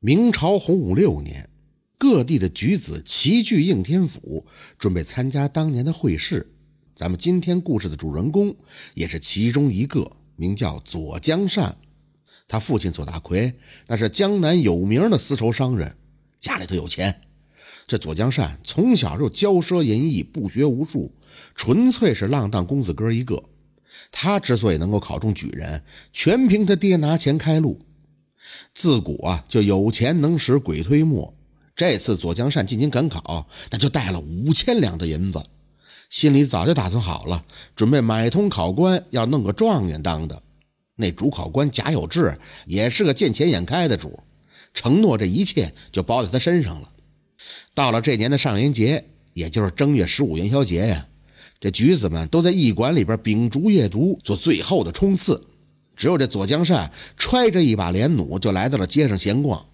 明朝洪武六年，各地的举子齐聚应天府，准备参加当年的会试。咱们今天故事的主人公也是其中一个，名叫左江善。他父亲左大奎那是江南有名的丝绸商人，家里头有钱。这左江善从小就骄奢淫逸，不学无术，纯粹是浪荡公子哥一个。他之所以能够考中举人，全凭他爹拿钱开路。自古啊，就有钱能使鬼推磨。这次左江善进京赶考，那就带了五千两的银子，心里早就打算好了，准备买通考官，要弄个状元当的。那主考官贾有志也是个见钱眼开的主，承诺这一切就包在他身上了。到了这年的上元节，也就是正月十五元宵节呀，这举子们都在驿馆里边秉烛夜读，做最后的冲刺。只有这左江善揣着一把连弩，就来到了街上闲逛。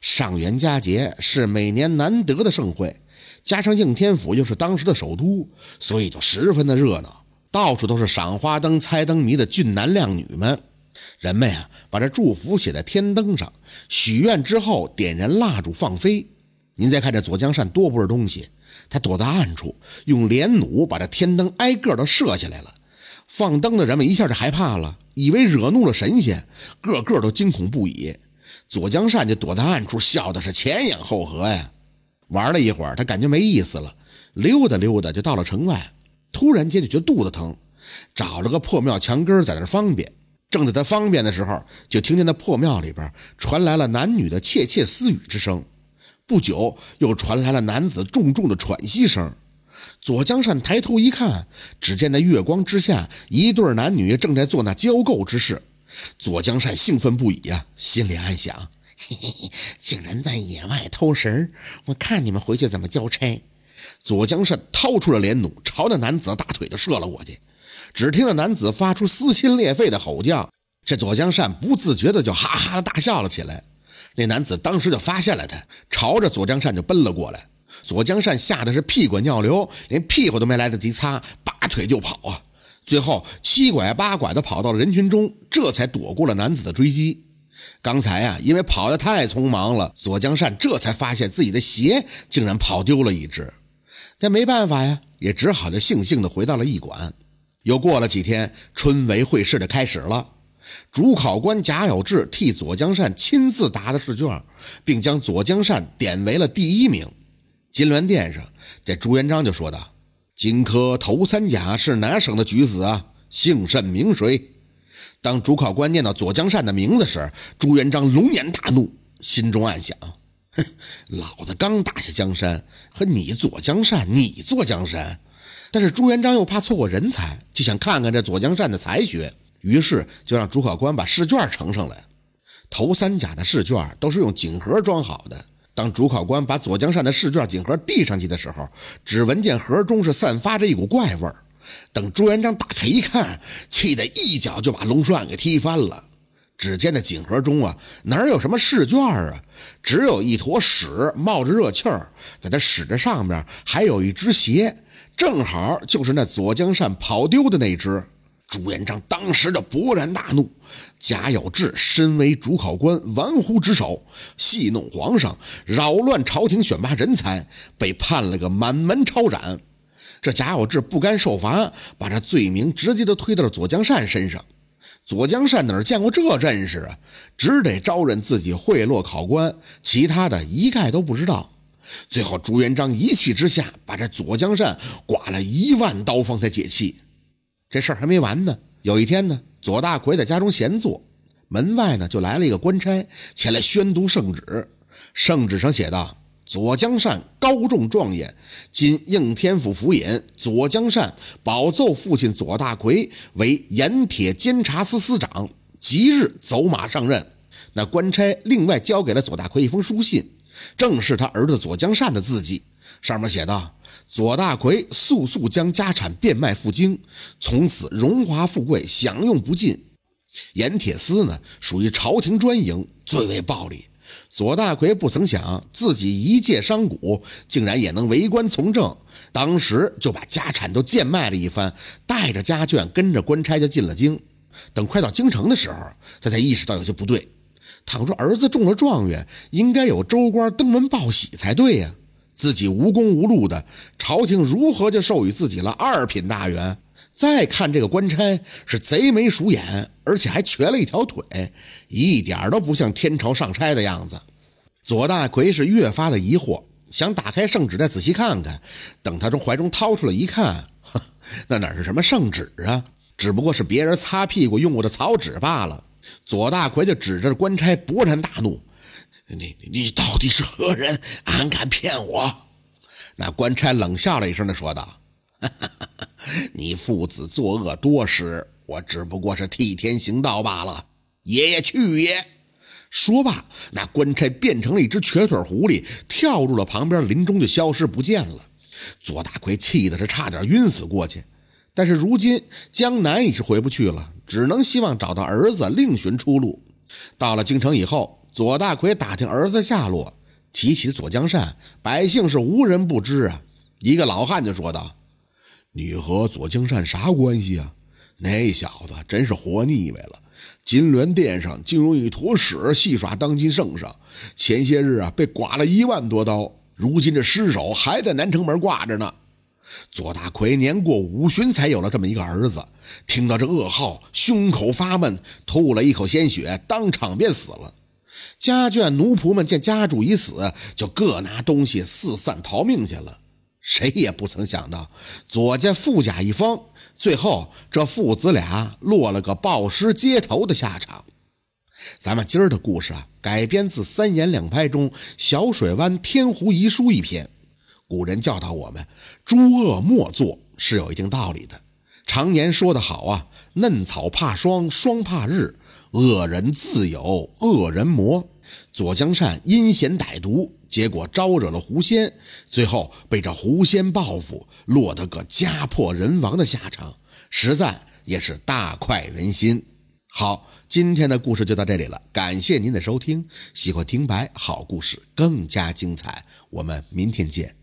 上元佳节是每年难得的盛会，加上应天府又是当时的首都，所以就十分的热闹，到处都是赏花灯、猜灯谜的俊男靓女们。人们呀，把这祝福写在天灯上，许愿之后点燃蜡烛放飞。您再看这左江善多不是东西，他躲在暗处，用连弩把这天灯挨个都射下来了。放灯的人们一下就害怕了，以为惹怒了神仙，个个都惊恐不已。左江善就躲在暗处，笑的是前仰后合呀。玩了一会儿，他感觉没意思了，溜达溜达就到了城外。突然间就觉得肚子疼，找了个破庙墙根在那方便。正在他方便的时候，就听见那破庙里边传来了男女的窃窃私语之声。不久，又传来了男子重重的喘息声。左江善抬头一看，只见那月光之下，一对男女正在做那交媾之事。左江善兴奋不已呀，心里暗想：嘿嘿嘿，竟然在野外偷食我看你们回去怎么交差！左江善掏出了连弩，朝那男子大腿就射了过去。只听那男子发出撕心裂肺的吼叫，这左江善不自觉的就哈哈的大笑了起来。那男子当时就发现了他，朝着左江善就奔了过来。左江善吓得是屁滚尿流，连屁股都没来得及擦，拔腿就跑啊！最后七拐八拐的跑到了人群中，这才躲过了男子的追击。刚才啊，因为跑得太匆忙了，左江善这才发现自己的鞋竟然跑丢了一只。但没办法呀，也只好就悻悻地回到了驿馆。又过了几天，春闱会试的开始了。主考官贾有志替左江善亲自答的试卷，并将左江善点为了第一名。金銮殿上，这朱元璋就说道：“荆轲头三甲是哪省的举子啊？姓甚名谁？”当主考官念到左江善的名字时，朱元璋龙颜大怒，心中暗想：“哼，老子刚打下江山，和你左江善，你坐江山。”但是朱元璋又怕错过人才，就想看看这左江善的才学，于是就让主考官把试卷呈上来。头三甲的试卷都是用锦盒装好的。当主考官把左江善的试卷锦盒递上去的时候，只闻见盒中是散发着一股怪味儿。等朱元璋打开一看，气得一脚就把龙栓给踢翻了。只见那锦盒中啊，哪有什么试卷啊，只有一坨屎冒着热气儿，在这屎的上面还有一只鞋，正好就是那左江善跑丢的那只。朱元璋当时的勃然大怒，贾有志身为主考官，玩忽职守，戏弄皇上，扰乱朝廷选拔人才，被判了个满门抄斩。这贾有志不甘受罚，把这罪名直接都推到了左江善身上。左江善哪见过这阵势啊，只得招认自己贿赂考官，其他的一概都不知道。最后朱元璋一气之下，把这左江善剐了一万刀方才解气。这事儿还没完呢。有一天呢，左大奎在家中闲坐，门外呢就来了一个官差前来宣读圣旨。圣旨上写道：“左江善高中状元，今应天府府尹左江善保奏父亲左大奎为盐铁监察司司长，即日走马上任。”那官差另外交给了左大奎一封书信，正是他儿子左江善的字迹，上面写道。左大奎速速将家产变卖赴京，从此荣华富贵享用不尽。盐铁司呢，属于朝廷专营，最为暴利。左大奎不曾想自己一介商贾，竟然也能为官从政，当时就把家产都贱卖了一番，带着家眷跟着官差就进了京。等快到京城的时候，他才意识到有些不对。倘若儿子中了状元，应该有州官登门报喜才对呀。自己无功无禄的，朝廷如何就授予自己了二品大员？再看这个官差是贼眉鼠眼，而且还瘸了一条腿，一点都不像天朝上差的样子。左大奎是越发的疑惑，想打开圣旨再仔细看看。等他从怀中掏出来一看，那哪是什么圣旨啊？只不过是别人擦屁股用过的草纸罢了。左大奎就指着官差勃然大怒：“你你到底是何人？俺敢骗我？”那官差冷笑了一声，的说道：“你父子作恶多时，我只不过是替天行道罢了。爷爷去也。”说罢，那官差变成了一只瘸腿狐狸，跳入了旁边林中，就消失不见了。左大奎气的是差点晕死过去。但是如今江南已是回不去了，只能希望找到儿子，另寻出路。到了京城以后，左大奎打听儿子下落，提起左江善，百姓是无人不知啊。一个老汉就说道：“你和左江善啥关系啊？那小子真是活腻歪了。金銮殿上竟用一坨屎戏耍当今圣上，前些日啊被剐了一万多刀，如今这尸首还在南城门挂着呢。”左大奎年过五旬，才有了这么一个儿子。听到这噩耗，胸口发闷，吐了一口鲜血，当场便死了。家眷奴仆们见家主已死，就各拿东西四散逃命去了。谁也不曾想到，左家富甲一方，最后这父子俩落了个暴尸街头的下场。咱们今儿的故事啊，改编自三言两拍中小水湾天湖遗书一篇。古人教导我们，诸恶莫作是有一定道理的。常言说得好啊，嫩草怕霜，霜怕日；恶人自有恶人磨。左江善阴险歹毒，结果招惹了狐仙，最后被这狐仙报复，落得个家破人亡的下场，实在也是大快人心。好，今天的故事就到这里了，感谢您的收听。喜欢听白好故事，更加精彩，我们明天见。